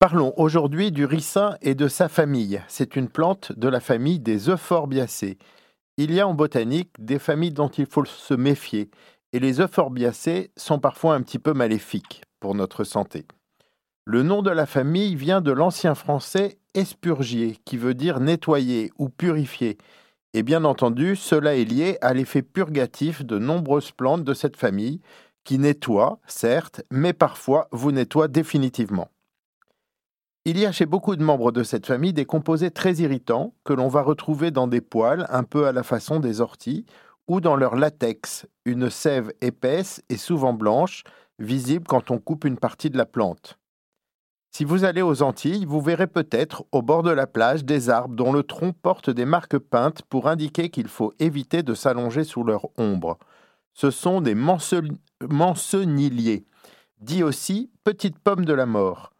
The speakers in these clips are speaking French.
Parlons aujourd'hui du ricin et de sa famille. C'est une plante de la famille des Euphorbiacées. Il y a en botanique des familles dont il faut se méfier, et les Euphorbiacées sont parfois un petit peu maléfiques pour notre santé. Le nom de la famille vient de l'ancien français espurgier, qui veut dire nettoyer ou purifier. Et bien entendu, cela est lié à l'effet purgatif de nombreuses plantes de cette famille, qui nettoient, certes, mais parfois vous nettoient définitivement. Il y a chez beaucoup de membres de cette famille des composés très irritants que l'on va retrouver dans des poils un peu à la façon des orties ou dans leur latex, une sève épaisse et souvent blanche, visible quand on coupe une partie de la plante. Si vous allez aux Antilles, vous verrez peut-être au bord de la plage des arbres dont le tronc porte des marques peintes pour indiquer qu'il faut éviter de s'allonger sous leur ombre. Ce sont des manceniliers, dit aussi petites pommes de la mort.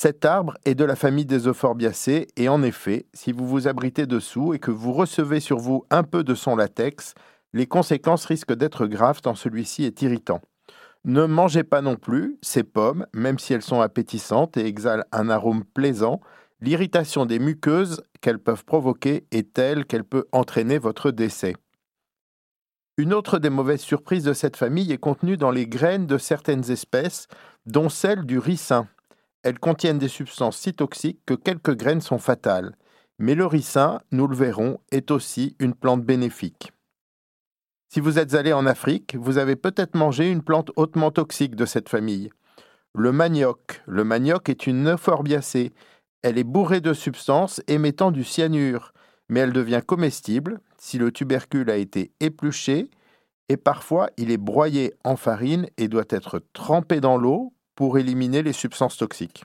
Cet arbre est de la famille des euphorbiacées et en effet, si vous vous abritez dessous et que vous recevez sur vous un peu de son latex, les conséquences risquent d'être graves tant celui-ci est irritant. Ne mangez pas non plus ces pommes, même si elles sont appétissantes et exhalent un arôme plaisant. L'irritation des muqueuses qu'elles peuvent provoquer est telle qu'elle peut entraîner votre décès. Une autre des mauvaises surprises de cette famille est contenue dans les graines de certaines espèces, dont celle du ricin. Elles contiennent des substances si toxiques que quelques graines sont fatales. Mais le ricin, nous le verrons, est aussi une plante bénéfique. Si vous êtes allé en Afrique, vous avez peut-être mangé une plante hautement toxique de cette famille. Le manioc. Le manioc est une euphorbiacée. Elle est bourrée de substances émettant du cyanure, mais elle devient comestible si le tubercule a été épluché et parfois il est broyé en farine et doit être trempé dans l'eau pour éliminer les substances toxiques.